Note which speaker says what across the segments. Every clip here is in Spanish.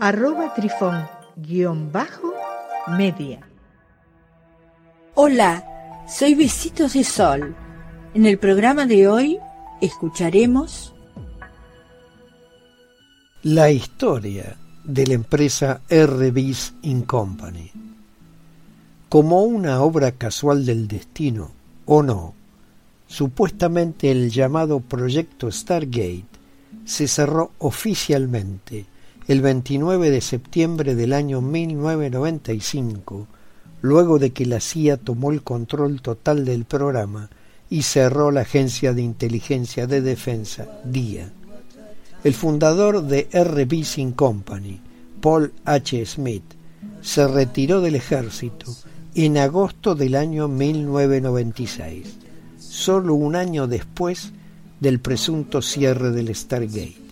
Speaker 1: arroba trifón guion bajo media.
Speaker 2: Hola, soy Besitos de Sol. En el programa de hoy escucharemos
Speaker 3: la historia de la empresa RBIS In Company. Como una obra casual del destino, o no, supuestamente el llamado Proyecto Stargate se cerró oficialmente el 29 de septiembre del año 1995, luego de que la CIA tomó el control total del programa y cerró la Agencia de Inteligencia de Defensa, DIA. El fundador de R. Company, Paul H. Smith, se retiró del ejército en agosto del año 1996, solo un año después del presunto cierre del Stargate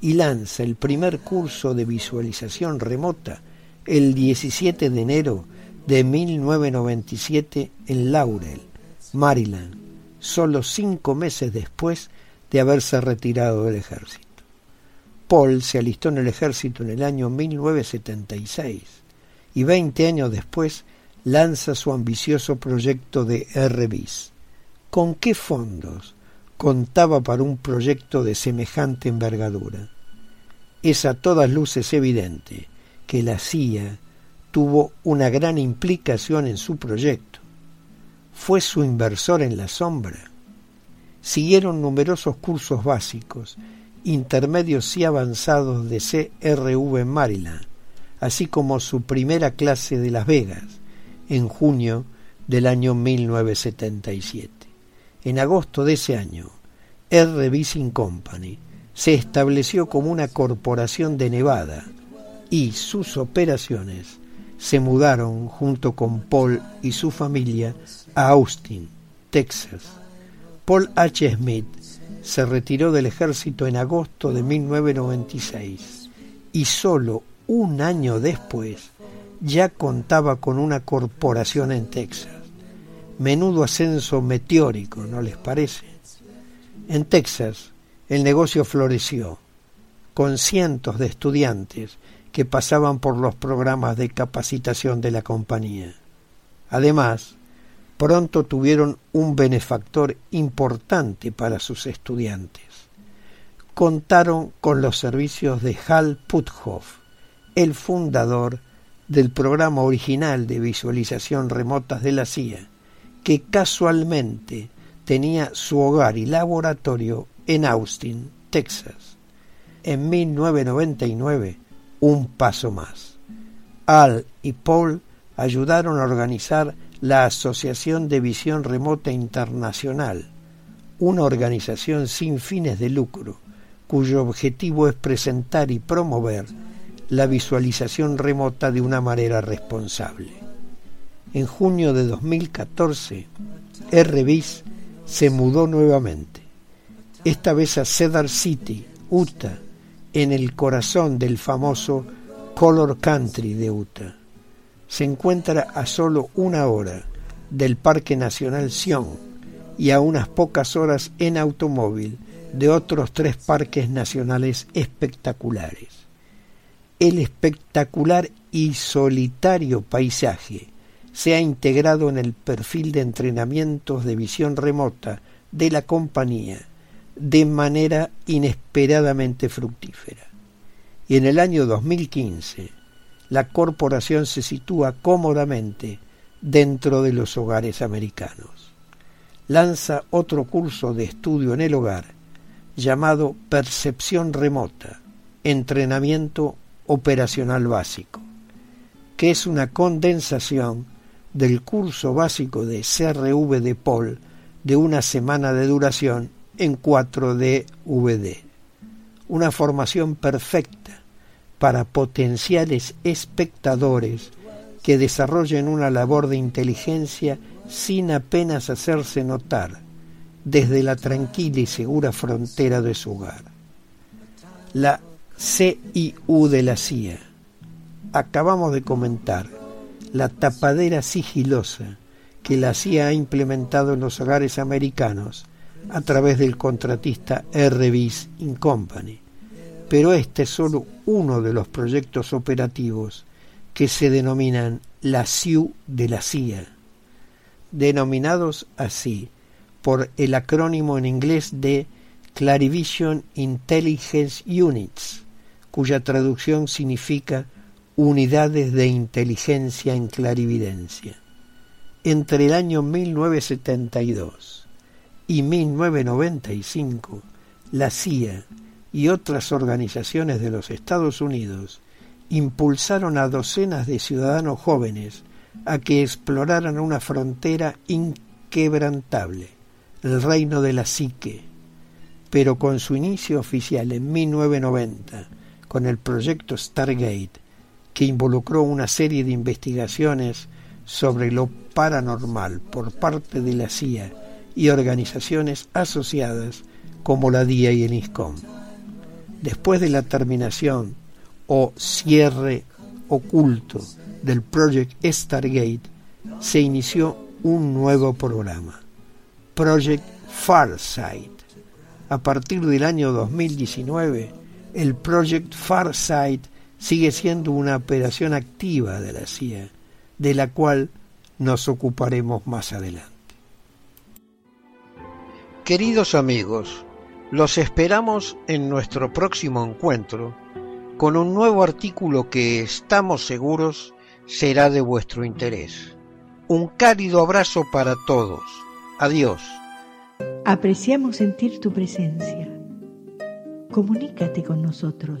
Speaker 3: y lanza el primer curso de visualización remota el 17 de enero de 1997 en Laurel, Maryland, solo cinco meses después de haberse retirado del ejército. Paul se alistó en el ejército en el año 1976 y 20 años después lanza su ambicioso proyecto de RBIS. ¿Con qué fondos contaba para un proyecto de semejante envergadura. Es a todas luces evidente que la CIA tuvo una gran implicación en su proyecto. Fue su inversor en la sombra. Siguieron numerosos cursos básicos, intermedios y avanzados de CRV en Maryland, así como su primera clase de Las Vegas, en junio del año 1977. En agosto de ese año, R. Bising Company se estableció como una corporación de Nevada y sus operaciones se mudaron junto con Paul y su familia a Austin, Texas. Paul H. Smith se retiró del ejército en agosto de 1996 y solo un año después ya contaba con una corporación en Texas. Menudo ascenso meteórico, ¿no les parece? En Texas el negocio floreció, con cientos de estudiantes que pasaban por los programas de capacitación de la compañía. Además, pronto tuvieron un benefactor importante para sus estudiantes. Contaron con los servicios de Hal Puthoff, el fundador del programa original de visualización remotas de la CIA, que casualmente tenía su hogar y laboratorio en Austin, Texas. En 1999, un paso más. Al y Paul ayudaron a organizar la Asociación de Visión Remota Internacional, una organización sin fines de lucro, cuyo objetivo es presentar y promover la visualización remota de una manera responsable en junio de 2014, RBIS se mudó nuevamente, esta vez a Cedar City, Utah, en el corazón del famoso Color Country de Utah. Se encuentra a solo una hora del Parque Nacional Sion y a unas pocas horas en automóvil de otros tres parques nacionales espectaculares. El espectacular y solitario paisaje se ha integrado en el perfil de entrenamientos de visión remota de la compañía de manera inesperadamente fructífera. Y en el año 2015, la corporación se sitúa cómodamente dentro de los hogares americanos. Lanza otro curso de estudio en el hogar llamado Percepción Remota, Entrenamiento Operacional Básico, que es una condensación del curso básico de CRV de Paul de una semana de duración en 4 VD. Una formación perfecta para potenciales espectadores que desarrollen una labor de inteligencia sin apenas hacerse notar desde la tranquila y segura frontera de su hogar. La CIU de la CIA. Acabamos de comentar la tapadera sigilosa que la CIA ha implementado en los hogares americanos a través del contratista RBS In Company. Pero este es solo uno de los proyectos operativos que se denominan la CIU de la CIA, denominados así por el acrónimo en inglés de Clarivision Intelligence Units, cuya traducción significa unidades de inteligencia en clarividencia. Entre el año 1972 y 1995, la CIA y otras organizaciones de los Estados Unidos impulsaron a docenas de ciudadanos jóvenes a que exploraran una frontera inquebrantable, el reino de la psique, pero con su inicio oficial en 1990, con el proyecto Stargate, que involucró una serie de investigaciones sobre lo paranormal por parte de la CIA y organizaciones asociadas como la DIA y el ISCOM. Después de la terminación o cierre oculto del Project Stargate, se inició un nuevo programa, Project Farsight. A partir del año 2019, el Project Farsight sigue siendo una operación activa de la CIA, de la cual nos ocuparemos más adelante. Queridos amigos, los esperamos en nuestro próximo encuentro con un nuevo artículo que estamos seguros será de vuestro interés. Un cálido abrazo para todos. Adiós.
Speaker 1: Apreciamos sentir tu presencia. Comunícate con nosotros.